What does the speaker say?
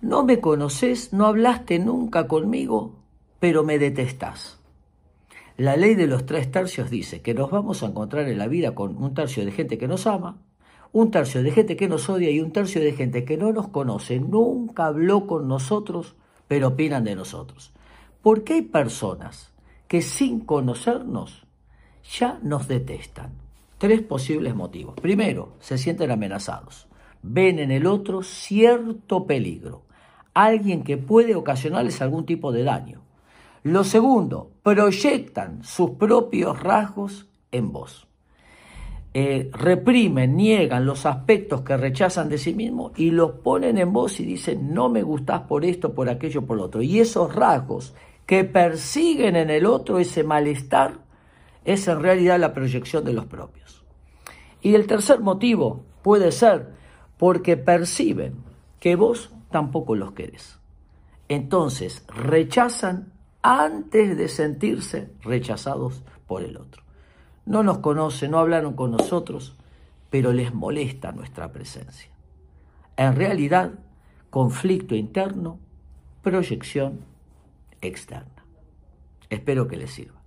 No me conoces, no hablaste nunca conmigo, pero me detestás. La ley de los tres tercios dice que nos vamos a encontrar en la vida con un tercio de gente que nos ama, un tercio de gente que nos odia y un tercio de gente que no nos conoce, nunca habló con nosotros, pero opinan de nosotros. Porque hay personas que sin conocernos ya nos detestan. Tres posibles motivos. Primero, se sienten amenazados. Ven en el otro cierto peligro, alguien que puede ocasionarles algún tipo de daño. Lo segundo, proyectan sus propios rasgos en vos. Eh, reprimen, niegan los aspectos que rechazan de sí mismos y los ponen en vos y dicen, no me gustás por esto, por aquello, por lo otro. Y esos rasgos que persiguen en el otro, ese malestar, es en realidad la proyección de los propios. Y el tercer motivo puede ser porque perciben que vos tampoco los querés. Entonces rechazan antes de sentirse rechazados por el otro no nos conocen, no hablaron con nosotros, pero les molesta nuestra presencia. En realidad, conflicto interno, proyección externa. Espero que les sirva.